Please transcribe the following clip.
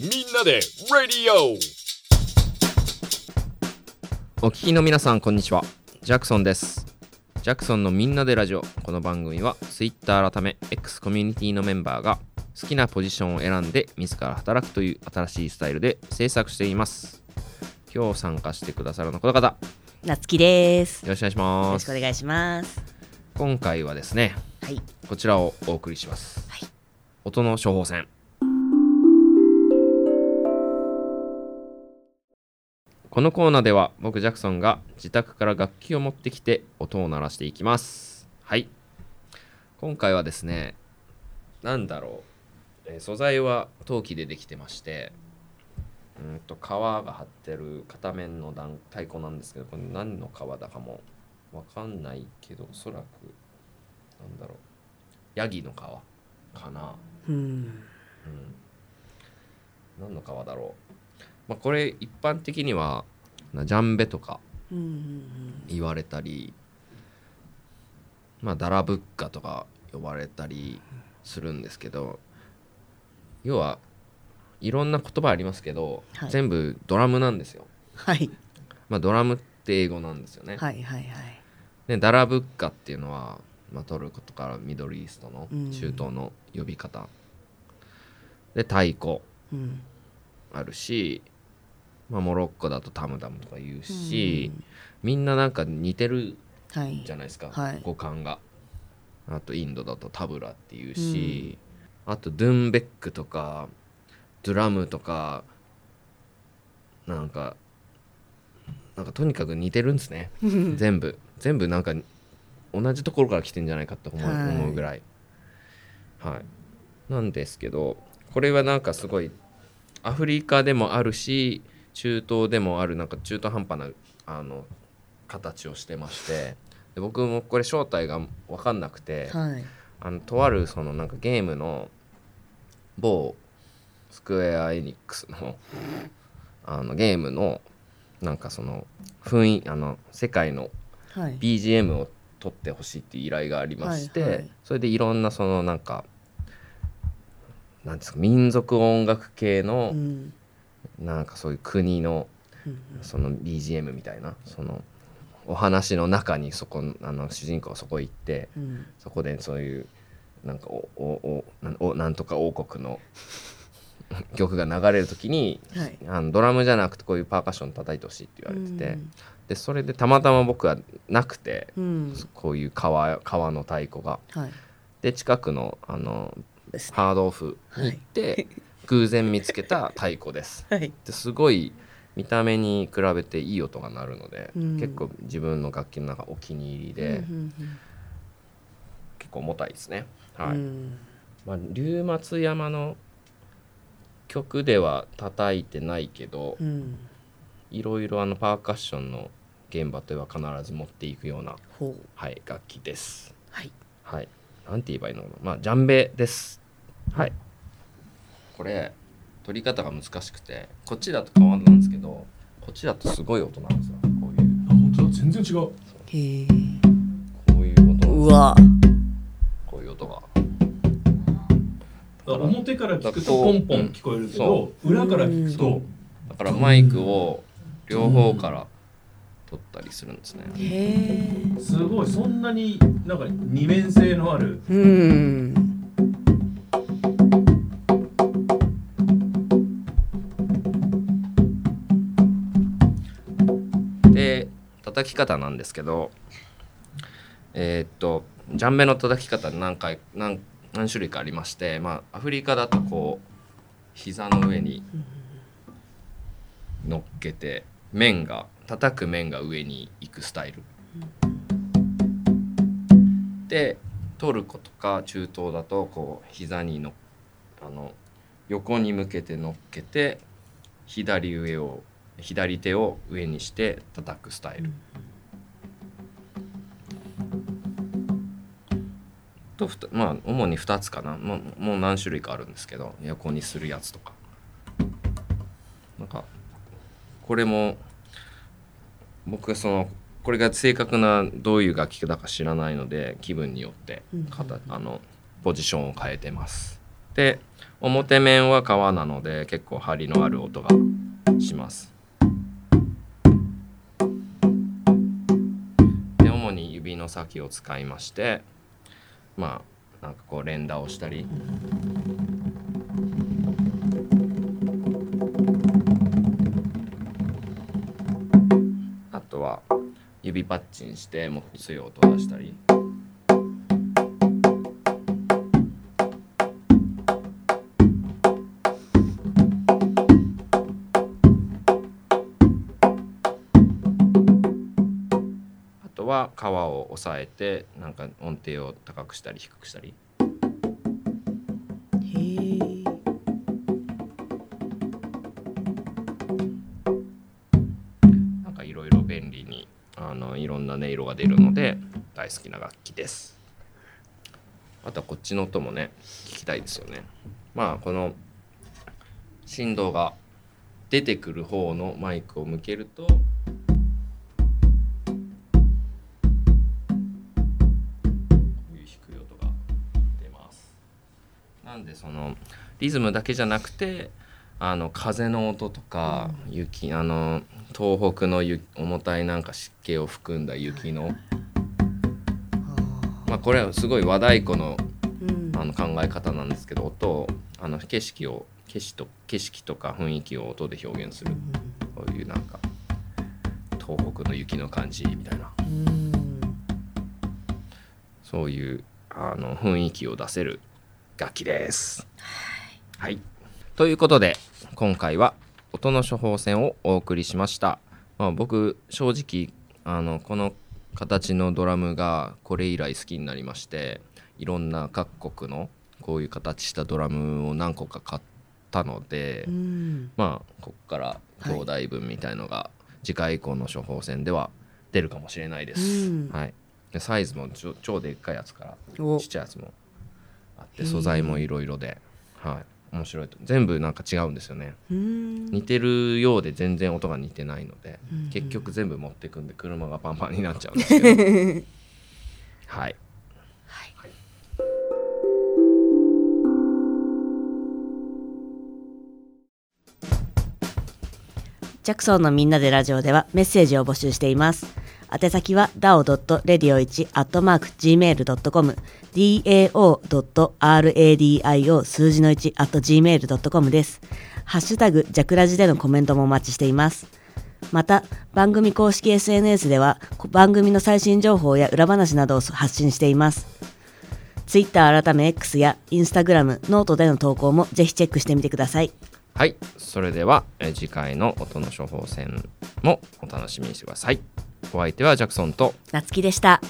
みんなでラディオ。お聞きの皆さんこんにちは。ジャクソンです。ジャクソンのみんなでラジオ。この番組は Twitter 改め X コミュニティのメンバーが好きなポジションを選んで自ら働くという新しいスタイルで制作しています。今日参加してくださるのはこの方。よなつきです。よろしくお願いします。ろしくお願いします。今回はですねはい。こちらをお送りします、はい。音の処方箋このコーナーでは僕ジャクソンが自宅から楽器を持ってきて音を鳴らしていきます。はい。今回はですねなんだろう、えー素材は陶器でできてましてうんと皮が張ってる片面の段太鼓なんですけどこれ何の皮だかもわかんないけどおそらくなんだろう。ヤギの皮かな。うん。うん。何の皮だろう、まあ、これ一般的にはなジャンベとかうんうん言われたりまあダラブッカとか呼ばれたりするんですけど要はいろんな言葉ありますけど、はい全部ドラムなんですよ。はい。まあドラムって英語なんですよね。はいはいはい。でダラブッカっていうのは、まあ、トルコとかミドルイーストのうん中東の呼び方、で太鼓うん。あるし、まあ、モロッコだとタムダムとか言うし、みんななんか似てるはい。じゃないですか、はい。語感が。あとインドだとタブラっていうし、あとドゥンベックとかドラムとかなんかなんかとにかく似てるんですね。全部。全部なんか同じところから来てんじゃないかって思う,、はい。思うぐらい。はい。なんですけどこれはなんかすごいアフリカでもあるし中東でもあるなんか中途半端なあの形をしてましてで僕もこれ正体が分かんなくて、はい。あのとあるそのなんかゲームの某スクエア・エニックスのあのゲームのなんかその雰囲あの世界のはい。BGM を撮ってほしいっていう依頼がありまして、はいはいそれでいろんなそのなんかなんですか民族音楽系のうん。なんかそういう国のうんその BGM みたいなそのお話の中にそこあの主人公はそこ行ってうん。そこでそういうなんかおおおなんおなんとか王国の 曲が流れる時にはい。あのドラムじゃなくてこういうパーカッション叩いてほしいって言われてて、うんでそれでたまたま僕はなくてうん。こういう川川の太鼓が。はい。で近くのあの。ハードオフに行って、偶然見つけた太鼓です。はい。ですごい見た目に比べていい音が鳴るので、うん結構自分の楽器の中お気に入りで、うん結構重たいですね。うんはいうんまあ、龍松山の曲では叩いてないけど、うん。いろいろあのパーカッションの現場では必ず持っていくような。はい、楽器です。はい。はい。なんて言えばいいのかな。まあ、ジャンベです。はい。これ、取り方が難しくて、こっちだと変わんないんですけど、こっちだとすごい音なんですよ。こういう、あ本当だ全然違うへえ。こういう音うわ。こういう音が。あ表から聞くとポンポン聞こえるけど、裏から聞くとだからマイクを両方から取ったりするんですね。へえ。すごいそんなになんか二面性のあるうん。叩き方なんですけどえーっとジャンベの叩き方何回何何種類かありまして、まあ、アフリカだとこう膝の上に乗っけて面が叩く面が上に行くスタイル。でトルコとか中東だとこう膝にのあの横に向けて乗っけて左上を左手を上にして叩くスタイル。とふたまあ主に2つかな。もうもう何種類かあるんですけど横にするやつとか。なんかこれも僕そのこれが正確などういう楽器だか知らないので気分によってあのポジションを変えてます。で表面は革なので結構張りのある音がしますの先を使いましてまあなんかこう連打をしたり。あとは指パッチンしてもっと強い音を出したり。とは皮を押さえてなんか音程を高くしたり低くしたり。なんかいろいろ便利にあのいろんな音色が出るので大好きな楽器です。あとはこっちの音もね聞きたいですよね。まあこの振動が出てくる方のマイクを向けるとなんでそのリズムだけじゃなくてあの風の音とか雪あの東北の雪重たいなんか湿気を含んだ雪の。まあこれはすごい和太鼓のうん。あの考え方なんですけど音をあの景色を景色と景色とか雰囲気を音で表現する。こういうなんか東北の雪の感じみたいな。うん。そういうあの雰囲気を出せる楽器です。はい、ということで今回は音の処方箋をお送りしました。まあ、僕正直あのこの形のドラムがこれ以来好きになりましていろんな各国のこういう形したドラムを何個か買ったので、うん。まあここから兄弟分みたいのが次回以降の処方箋では出るかもしれないです。うん。はい、でサイズも超でっかいやつからお。ちっちゃいやつもあって素材もいろいろで、はい、面白いと。全部なんか違うんですよね。うん。似てるようで全然音が似てないので、うん結局全部持ってくんで車がパンパンになっちゃうんですけど。はい。ジャクソンのみんなでラジオではメッセージを募集しています。宛先は dao.radio1-gmail.com dao.radio 数字の 1-gmail.com です。ハッシュタグジャクラジでのコメントもお待ちしています。また、番組公式 SNS では番組の最新情報や裏話などを発信しています。Twitter 改め X や Instagram、 note での投稿もぜひチェックしてみてください。はいそれでは次回の音の処方箋もお楽しみにしてくださいお相手はジャクソンと夏希でした。